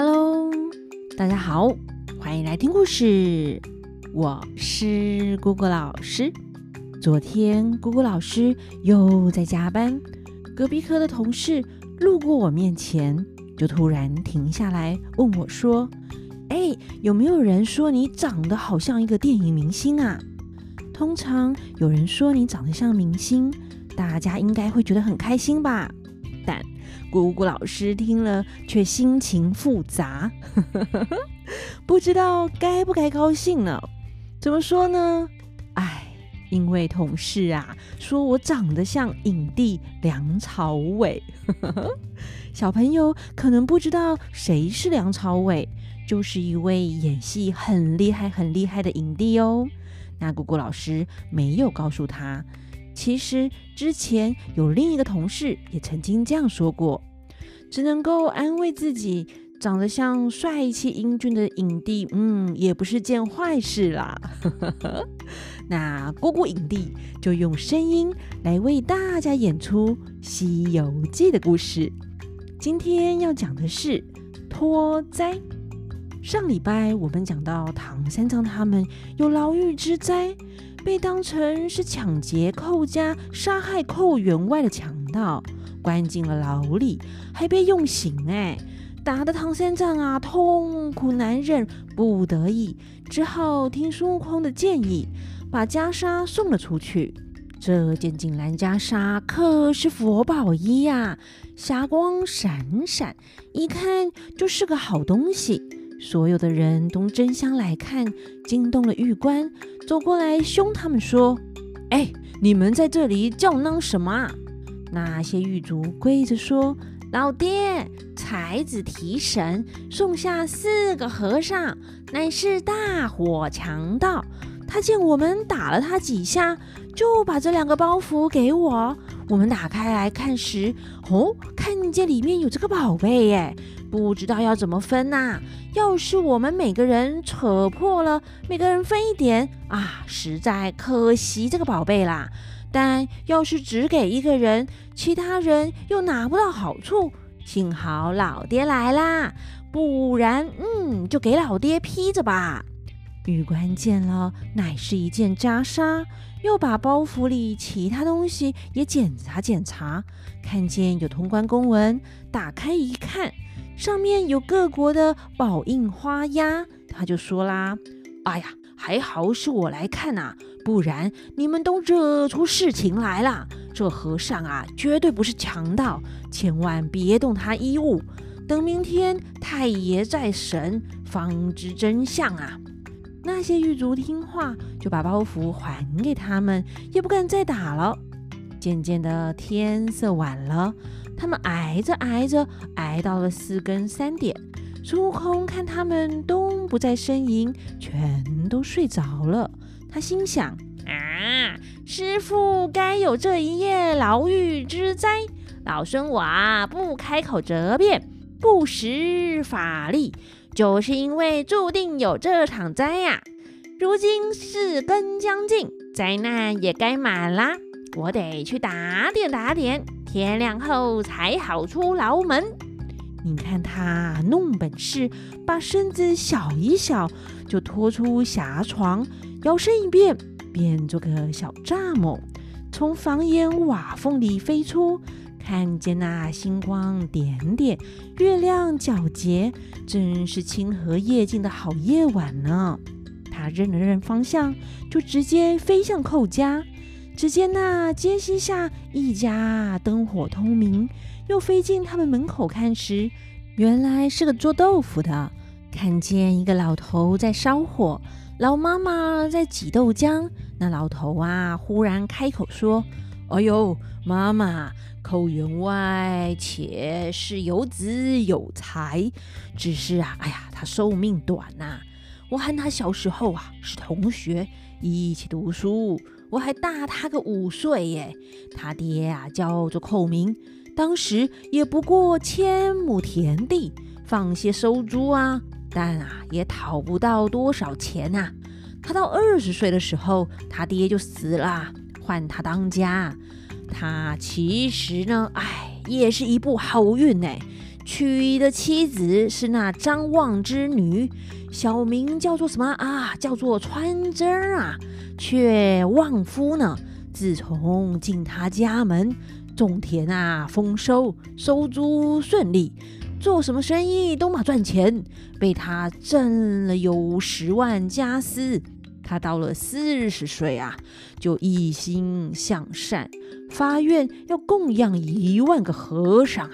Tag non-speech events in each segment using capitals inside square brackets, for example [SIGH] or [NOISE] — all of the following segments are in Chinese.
Hello，大家好，欢迎来听故事。我是姑姑老师。昨天姑姑老师又在加班，隔壁科的同事路过我面前，就突然停下来问我说：“哎，有没有人说你长得好像一个电影明星啊？”通常有人说你长得像明星，大家应该会觉得很开心吧？但姑姑老师听了却心情复杂，[LAUGHS] 不知道该不该高兴呢？怎么说呢？哎，因为同事啊说我长得像影帝梁朝伟。[LAUGHS] 小朋友可能不知道谁是梁朝伟，就是一位演戏很厉害、很厉害的影帝哦。那姑姑老师没有告诉他。其实之前有另一个同事也曾经这样说过，只能够安慰自己，长得像帅气英俊的影帝，嗯，也不是件坏事啦。[LAUGHS] 那姑姑影帝就用声音来为大家演出《西游记》的故事。今天要讲的是脱灾。上礼拜我们讲到唐三藏他们有牢狱之灾。被当成是抢劫寇家、杀害寇员外的强盗，关进了牢里，还被用刑哎，打得唐三藏啊痛苦难忍，不得已只好听孙悟空的建议，把袈裟送了出去。这件锦兰袈裟可是佛宝衣呀，霞光闪闪，一看就是个好东西。所有的人都争相来看，惊动了狱官，走过来凶他们说：“哎，你们在这里叫嚷什么？”那些狱卒跪着说：“老爹，才子提神，送下四个和尚，乃是大火强盗。他见我们打了他几下，就把这两个包袱给我。我们打开来看时，哦，看见里面有这个宝贝耶。”不知道要怎么分呐？要是我们每个人扯破了，每个人分一点啊，实在可惜这个宝贝啦。但要是只给一个人，其他人又拿不到好处。幸好老爹来啦，不然嗯，就给老爹披着吧。狱官见了，乃是一件袈裟，又把包袱里其他东西也检查检查，看见有通关公文，打开一看。上面有各国的宝印花押，他就说啦：“哎呀，还好是我来看呐，不然你们都惹出事情来了。这和尚啊，绝对不是强盗，千万别动他衣物。等明天太爷再审，方知真相啊。”那些狱卒听话，就把包袱还给他们，也不敢再打了。渐渐的，天色晚了。他们挨着挨着，挨到了四更三点。孙悟空看他们都不再呻吟，全都睡着了。他心想：啊，师傅该有这一夜牢狱之灾。老孙我啊，不开口责辩，不使法力，就是因为注定有这场灾呀、如今四更将近，灾难也该满啦。我得去打点打点，天亮后才好出牢门。你看他弄本事，把身子小一小，就拖出狭床，摇身一变，变做个小蚱蜢，从房檐瓦缝里飞出，看见那星光点点，月亮皎洁，真是清和夜静的好夜晚呢。他认了认方向，就直接飞向寇家。只见那街西下一家灯火通明，又飞进他们门口看时，原来是个做豆腐的。看见一个老头在烧火，老妈妈在挤豆浆。那老头啊，忽然开口说：“哎呦，妈妈，寇员外且是有子有才，只是啊，哎呀，他寿命短呐、我和他小时候啊是同学，一起读书。”我还大他个五岁耶，他爹啊叫做寇明，当时也不过千亩田地，放些收租啊，但啊也讨不到多少钱呐。他到二十岁的时候，他爹就死了，换他当家。他其实呢，哎，也是一步好运呢，娶的妻子是那张望之女，小名叫做什么啊？叫做穿针啊，却旺夫呢。自从进他家门，种田啊丰收，收租顺利，做什么生意都嘛赚钱，被他挣了有十万家私。他到了四十岁啊，就一心向善，发愿要供养一万个和尚啊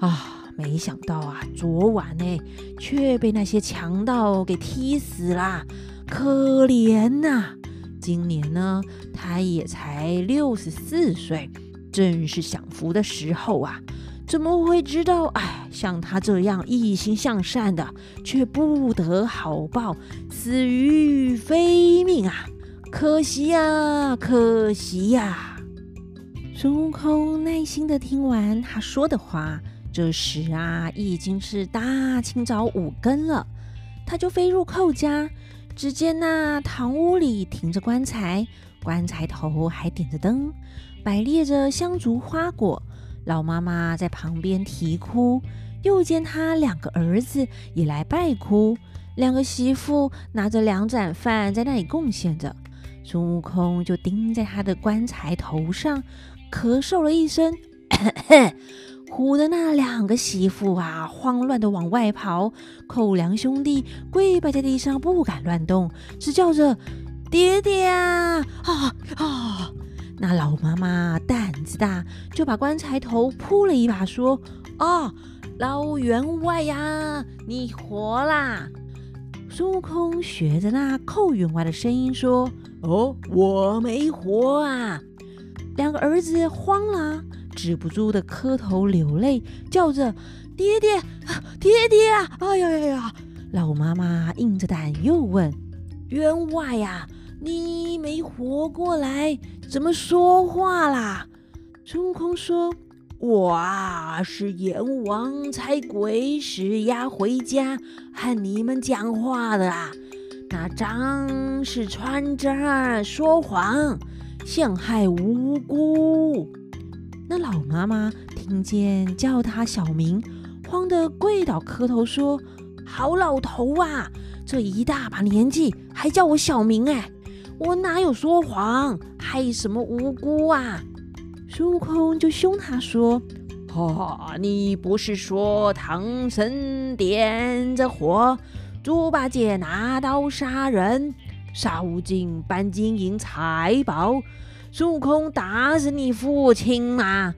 啊！没想到啊，昨晚呢，却被那些强盗给踢死了，可怜呐、今年呢，他也才六十四岁，正是享福的时候啊，怎么会知道？哎，像他这样一心向善的，却不得好报，死于非啊！可惜呀，可惜呀！孙悟空耐心的听完他说的话。这时啊，已经是大清早五更了，他就飞入寇家。只见那堂屋里停着棺材，棺材头还点着灯，摆列着香烛花果。老妈妈在旁边啼哭，又见他两个儿子也来拜哭，两个媳妇拿着两盏饭在那里贡献着。孙悟空就钉在他的棺材头上，咳嗽了一声。咳 [COUGHS] 唬得那两个媳妇啊，慌乱的往外跑。寇良兄弟跪拜在地上，不敢乱动，只叫着“爹爹啊啊啊！”那老妈妈胆子大，就把棺材头扑了一把，说：“啊，老员外呀，你活啦！”孙悟空学着那寇员外的声音说：“哦，我没活啊！”两个儿子慌了。止不住的磕头流泪，叫着“爹爹，爹爹啊！”哎呀呀呀！老妈妈硬着胆又问：“员外呀，你没活过来，怎么说话啦？”孙悟空说：“我啊，是阎王差鬼使呀回家和你们讲话的啊。那张是穿针说谎，陷害无辜。”那老妈妈听见叫他小名，慌得跪倒磕头说：“好老头啊，这一大把年纪还叫我小名哎，我哪有说谎，害什么无辜啊？”孙悟空就凶他说：“哈，你不是说唐僧点着火，猪八戒拿刀杀人，沙悟净搬金银财宝？”孙悟空打死你父亲吗？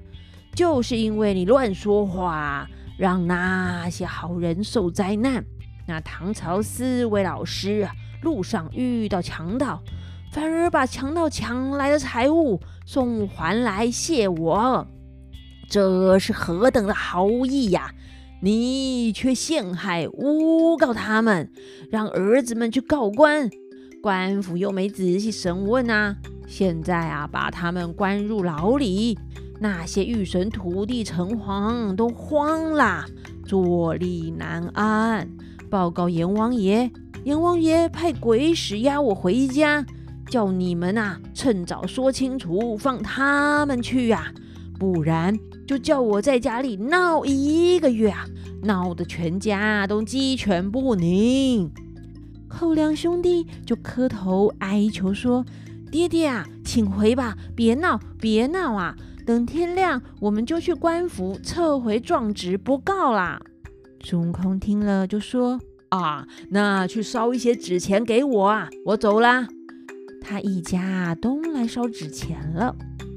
就是因为你乱说话，让那些好人受灾难。那唐朝四位老师路上遇到强盗，反而把强盗抢来的财物送还来谢我，这是何等的好意呀！你却陷害诬告他们，让儿子们去告官，官府又没仔细审问啊！现在啊，把他们关入牢里，那些玉神徒弟城隍都慌了，坐立难安。报告阎王爷，阎王爷派鬼使押我回家，叫你们呐趁早说清楚，放他们去呀、啊，不然就叫我在家里闹一个月啊，闹得全家都鸡犬不宁。寇两兄弟就磕头哀求说。爹爹啊，请回吧，别闹，别闹啊！等天亮，我们就去官府撤回状纸，不告啦。孙悟空听了就说：“啊，那去烧一些纸钱给我啊，我走啦。”他一家都来烧纸钱了。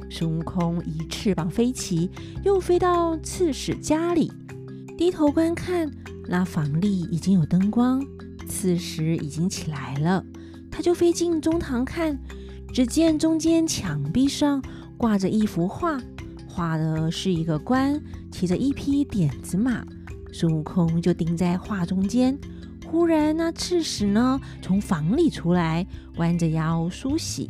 孙悟空一翅膀飞起，又飞到刺史家里，低头观看，那房里已经有灯光，刺史已经起来了，他就飞进中堂看。只见中间墙壁上挂着一幅画，画的是一个官骑着一匹点子马，孙悟空就盯在画中间。忽然，那刺史呢从房里出来，弯着腰梳洗，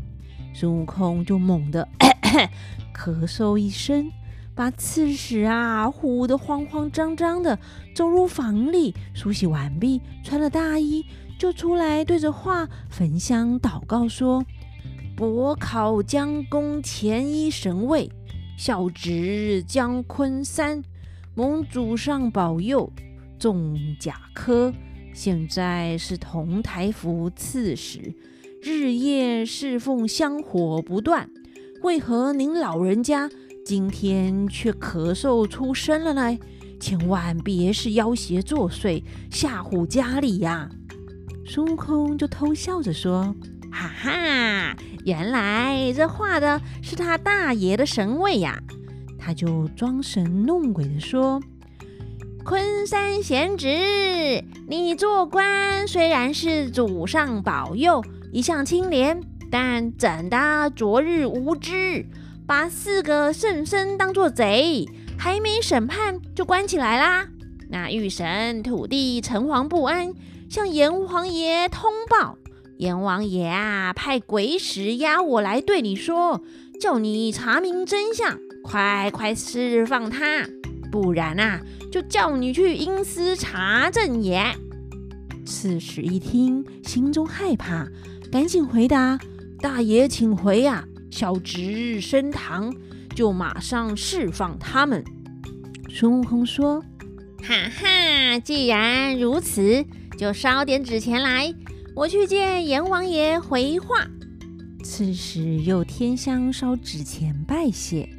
孙悟空就猛地咳咳 [COUGHS] 咳嗽一声，把刺史啊唬得慌慌张张的走入房里，梳洗完毕，穿了大衣就出来，对着画焚香祷告说。伯考将功前一神位，孝直姜昆三，蒙祖上保佑，中甲科，现在是同台府刺史，日夜侍奉，香火不断。为何您老人家今天却咳嗽出声了呢？千万别是妖邪作祟，吓唬家里呀！孙悟空就偷笑着说：“哈哈，原来这画的是他大爷的神位呀！”他就装神弄鬼的说：“昆山贤侄，你做官虽然是祖上保佑，一向清廉，但怎的昨日无知，把四个圣僧当作贼？”还没审判就关起来啦！那玉神土地诚惶不安，向阎王爷通报。阎王爷啊，派鬼使押我来对你说，叫你查明真相，快快释放他，不然啊，就叫你去阴司查证也。刺史一听，心中害怕，赶紧回答：“大爷请回呀，小侄升堂。”就马上释放他们。孙悟空说：“哈哈，既然如此，就烧点纸钱来，我去见阎王爷回话。”刺史又添香烧纸钱拜谢。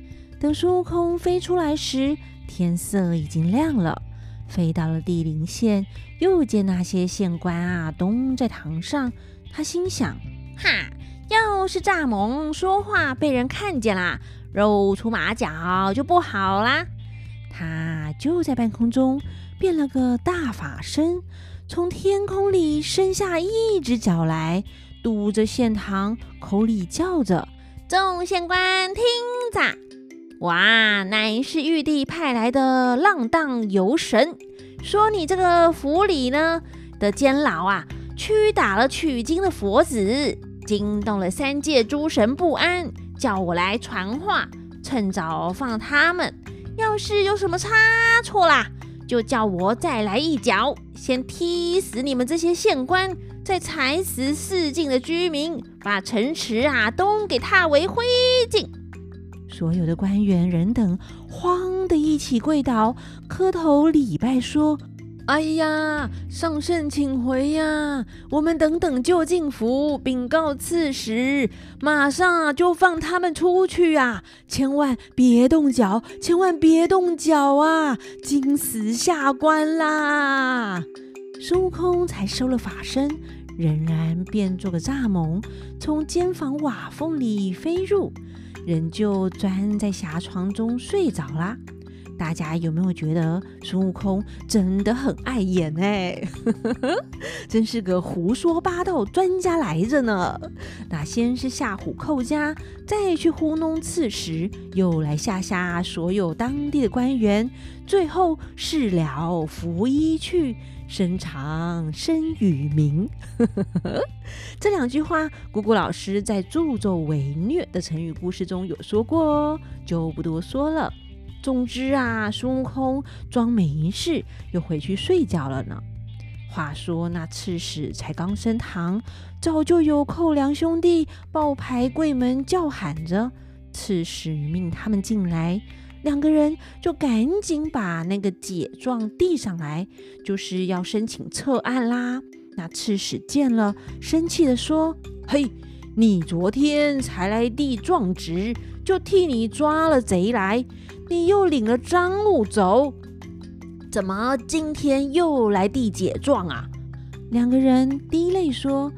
等孙悟空飞出来时，天色已经亮了。飞到了地灵县，又见那些县官啊，都在堂上。他心想：“哈，要是蚱蜢说话被人看见啦。”露出马脚就不好啦！他就在半空中变了个大法身，从天空里伸下一只脚来，堵着县堂，口里叫着：“众县官听着！哇，乃是玉帝派来的浪荡游神，说你这个府里呢的监牢啊，屈打了取经的佛子，惊动了三界诸神不安。”叫我来传话，趁早放他们。要是有什么差错啦，就叫我再来一脚，先踢死你们这些县官，再踩死四境的居民，把城池啊都给踏为灰烬。所有的官员人等慌的一起跪倒，磕头礼拜说。哎呀，上圣请回呀！我们等等就进府禀告刺史，马上就放他们出去啊！千万别动脚，千万别动脚啊！惊死下官啦！孙悟空才收了法身，仍然变做个蚱蜢，从监房瓦缝里飞入，人就钻在狭床中睡着啦。大家有没有觉得孙悟空真的很碍眼哎？[LAUGHS] 真是个胡说八道专家来着呢！那先是吓唬寇家，再去糊弄刺史，又来吓吓所有当地的官员，最后事了拂衣去，身长身与名。[LAUGHS] 这两句话，姑姑老师在助纣为虐的成语故事中有说过哦，就不多说了。总之啊，孙悟空装没事，又回去睡觉了呢。话说那刺史才刚升堂，早就有寇粮兄弟抱牌跪门叫喊着，刺史命他们进来，两个人就赶紧把那个解状递上来，就是要申请撤案啦。那刺史见了，生气地说：“嘿，你昨天才来递状纸，就替你抓了贼来。”你又领了赃物走，怎么今天又来递解状啊？两个人滴泪说：“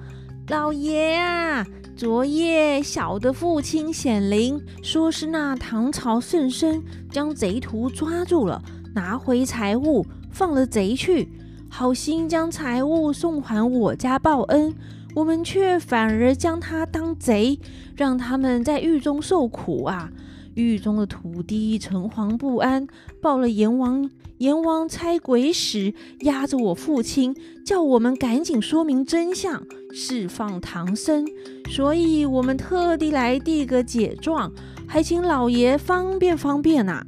老爷啊，昨夜小的父亲显灵，说是那唐朝圣僧将贼徒抓住了，拿回财物，放了贼去，好心将财物送还我家报恩，我们却反而将他当贼，让他们在狱中受苦啊。”狱中的土地诚惶不安，报了阎王，阎王差鬼使押着我父亲，叫我们赶紧说明真相，释放唐僧。所以我们特地来递个解状，还请老爷方便方便呐、啊。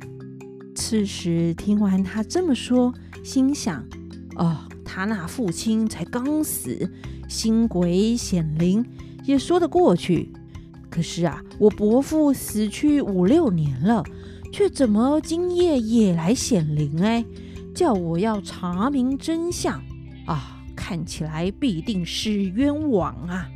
刺史听完他这么说，心想：哦，他那父亲才刚死，新鬼显灵，也说得过去。可是啊，我伯父死去五六年了，却怎么今夜也来显灵？哎，叫我要查明真相啊！看起来必定是冤枉啊！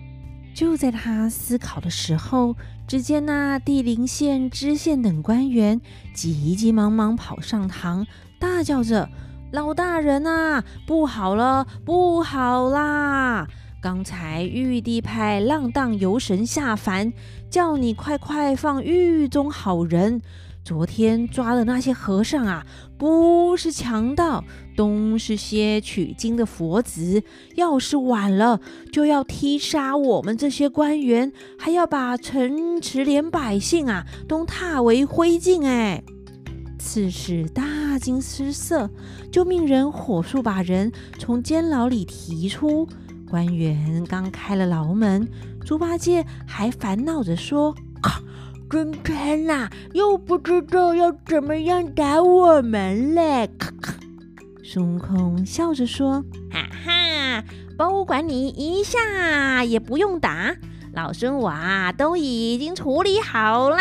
就在他思考的时候，只见那地灵县知县等官员急急忙忙跑上堂，大叫着：“老大人啊，不好了，不好啦！刚才玉帝派浪荡游神下凡，叫你快快放狱中好人。”昨天抓的那些和尚啊，不是强盗，都是些取经的佛子。要是晚了，就要踢杀我们这些官员，还要把城池连百姓啊都踏为灰烬。哎，刺史大惊失色，就命人火速把人从监牢里提出。官员刚开了牢门，猪八戒还烦恼着说。真天呐，又不知道要怎么样打我们嘞！咔咔，孙悟空笑着说：“哈哈，不管你一下也不用打，老孙我啊都已经处理好了。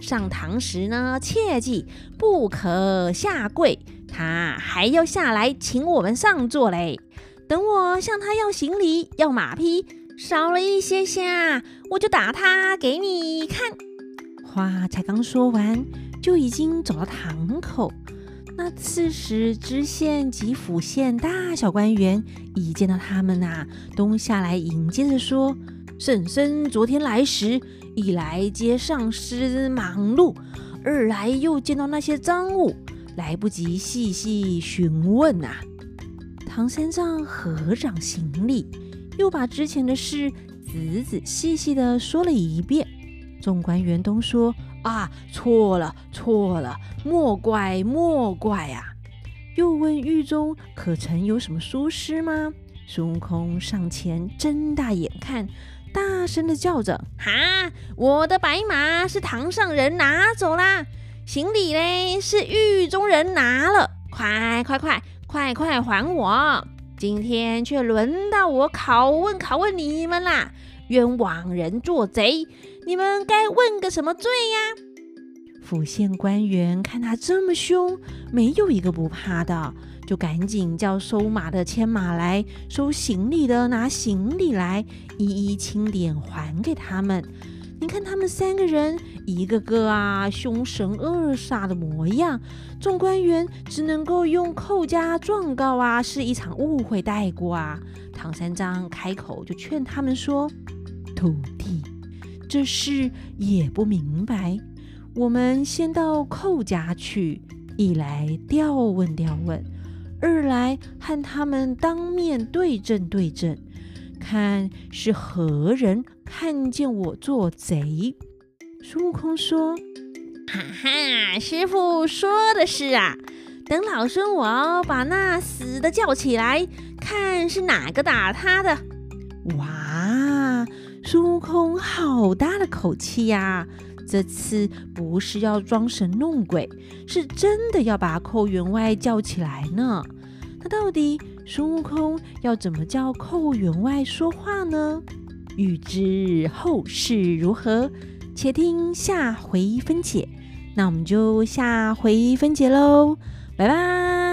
上堂时呢，切记不可下跪，他还要下来请我们上座嘞。等我向他要行礼、要马匹，少了一些下，我就打他给你看。”话才刚说完，就已经走到堂口。那刺史、知县及府县大小官员一见到他们呐、都下来迎接着说：“圣僧昨天来时，一来接上司忙碌，二来又见到那些赃物，来不及细细询问呐、啊。”唐三藏合掌行礼，又把之前的事仔仔细细的说了一遍。众官员都说：“啊，错了，错了，莫怪，莫怪啊！”又问狱中可曾有什么疏失吗？孙悟空上前睁大眼看，大声的叫着：“哈！我的白马是堂上人拿走啦，行李嘞是狱中人拿了，快快快，快快还我！今天却轮到我拷问拷问你们啦！”冤枉人做贼，你们该问个什么罪呀？府县官员看他这么凶，没有一个不怕的，就赶紧叫收马的牵马来，收行李的拿行李来，一一清点还给他们。你看他们三个人，一个个啊凶神恶煞的模样，众官员只能够用寇家状告啊，是一场误会带过啊。唐三藏开口就劝他们说。徒弟，这事也不明白。我们先到寇家去，一来调问调问，二来和他们当面对证对证，看是何人看见我做贼。孙悟空说：“哈哈，师傅说的是啊。等老孙我把那死的叫起来，看是哪个打他的。”哇！孙悟空好大的口气呀！这次不是要装神弄鬼，是真的要把寇员外叫起来呢。那到底孙悟空要怎么叫寇员外说话呢？欲知后事如何，且听下回分解。那我们就下回分解喽，拜拜。